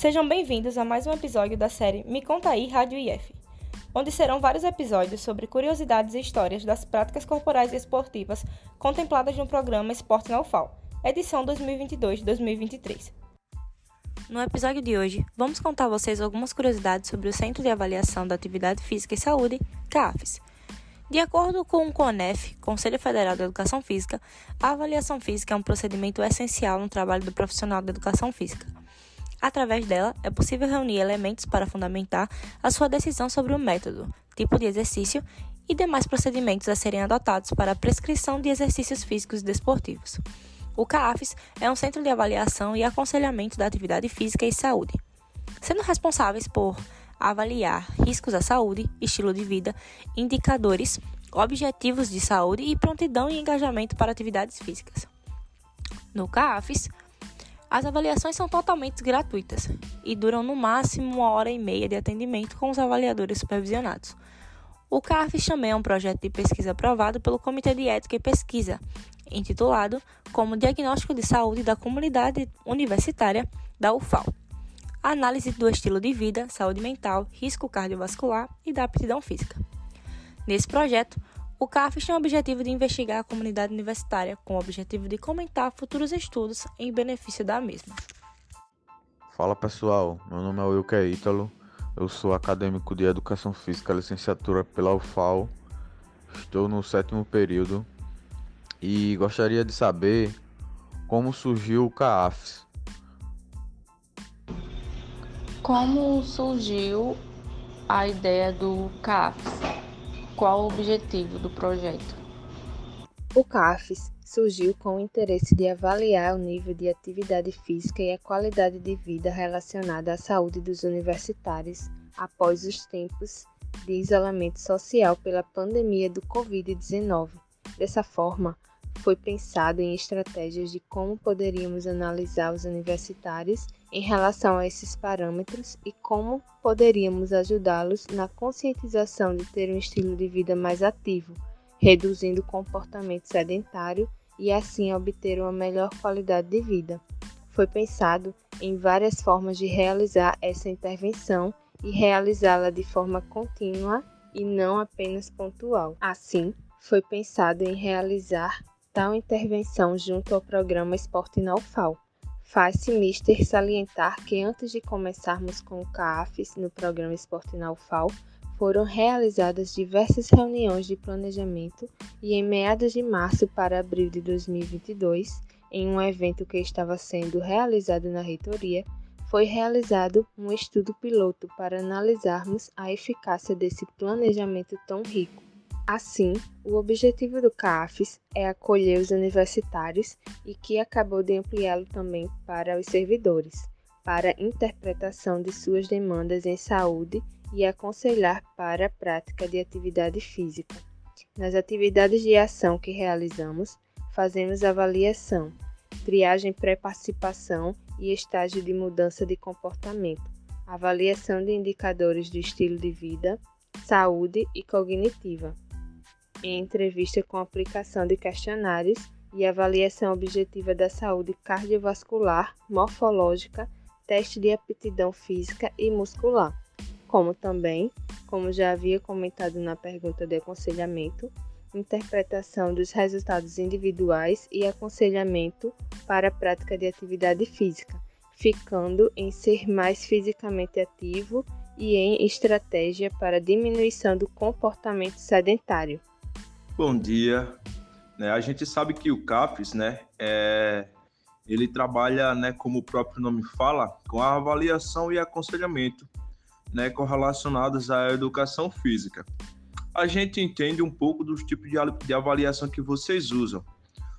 Sejam bem-vindos a mais um episódio da série Me Conta Aí Rádio IF, onde serão vários episódios sobre curiosidades e histórias das práticas corporais e esportivas contempladas no programa Esporte na UFAL, edição 2022-2023. No episódio de hoje, vamos contar a vocês algumas curiosidades sobre o Centro de Avaliação da Atividade Física e Saúde, CAFES. De acordo com o CONEF, Conselho Federal de Educação Física, a avaliação física é um procedimento essencial no trabalho do profissional de educação física. Através dela, é possível reunir elementos para fundamentar a sua decisão sobre o método, tipo de exercício e demais procedimentos a serem adotados para a prescrição de exercícios físicos e desportivos. O CAFES é um centro de avaliação e aconselhamento da atividade física e saúde, sendo responsáveis por avaliar riscos à saúde, estilo de vida, indicadores, objetivos de saúde e prontidão e engajamento para atividades físicas. No CAFES, as avaliações são totalmente gratuitas e duram no máximo uma hora e meia de atendimento com os avaliadores supervisionados. O CAFES também é um projeto de pesquisa aprovado pelo Comitê de Ética e Pesquisa, intitulado como Diagnóstico de Saúde da Comunidade Universitária da UFAL. Análise do estilo de vida, saúde mental, risco cardiovascular e da aptidão física. Nesse projeto, o CAFES tem o objetivo de investigar a comunidade universitária com o objetivo de comentar futuros estudos em benefício da mesma. Fala pessoal, meu nome é Wilker Ítalo, eu sou acadêmico de Educação Física, licenciatura pela UFAL, estou no sétimo período e gostaria de saber como surgiu o CAFES. Como surgiu a ideia do CAFES? Qual o objetivo do projeto? O CAFES surgiu com o interesse de avaliar o nível de atividade física e a qualidade de vida relacionada à saúde dos universitários após os tempos de isolamento social pela pandemia do Covid-19. Dessa forma, foi pensado em estratégias de como poderíamos analisar os universitários em relação a esses parâmetros e como poderíamos ajudá-los na conscientização de ter um estilo de vida mais ativo, reduzindo o comportamento sedentário e assim obter uma melhor qualidade de vida. Foi pensado em várias formas de realizar essa intervenção e realizá-la de forma contínua e não apenas pontual. Assim, foi pensado em realizar tal intervenção junto ao programa Esporte na UFAL. Faz-se mister salientar que antes de começarmos com o CAFES no programa Esporte na UFAL, foram realizadas diversas reuniões de planejamento e em meados de março para abril de 2022, em um evento que estava sendo realizado na reitoria, foi realizado um estudo piloto para analisarmos a eficácia desse planejamento tão rico. Assim, o objetivo do CAFES é acolher os universitários e que acabou de ampliá-lo também para os servidores, para interpretação de suas demandas em saúde e aconselhar para a prática de atividade física. Nas atividades de ação que realizamos, fazemos avaliação, triagem pré-participação e estágio de mudança de comportamento, avaliação de indicadores do estilo de vida, saúde e cognitiva em entrevista com aplicação de questionários e avaliação objetiva da saúde cardiovascular, morfológica, teste de aptidão física e muscular, como também, como já havia comentado na pergunta de aconselhamento, interpretação dos resultados individuais e aconselhamento para a prática de atividade física, ficando em ser mais fisicamente ativo e em estratégia para diminuição do comportamento sedentário. Bom dia. Né, a gente sabe que o CAPES, né, é, ele trabalha, né, como o próprio nome fala, com a avaliação e aconselhamento, né, correlacionados à educação física. A gente entende um pouco dos tipos de, avaliação que vocês usam.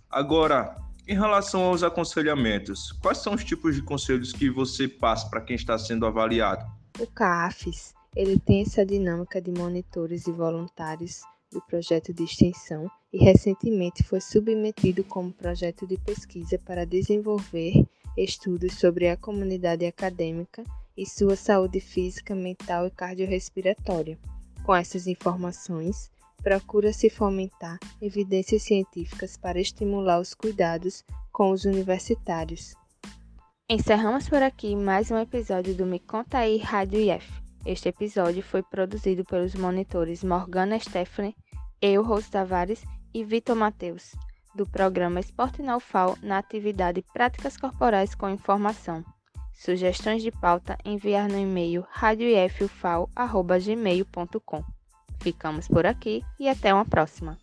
Agora, em relação aos aconselhamentos, quais são os tipos de conselhos que você passa para quem está sendo avaliado? O CAFES, ele tem essa dinâmica de monitores e voluntários do projeto de extensão e recentemente foi submetido como projeto de pesquisa para desenvolver estudos sobre a comunidade acadêmica e sua saúde física, mental e cardiorrespiratória. Com essas informações, procura-se fomentar evidências científicas para estimular os cuidados com os universitários. Encerramos por aqui mais um episódio do Me Conta aí Rádio IF. Este episódio foi produzido pelos monitores Morgana Stephanie, eu, Rose Tavares e Vitor Mateus, do programa Esporte na UFAL na atividade Práticas Corporais com Informação. Sugestões de pauta enviar no e-mail radioifufal.gmail.com. Ficamos por aqui e até uma próxima.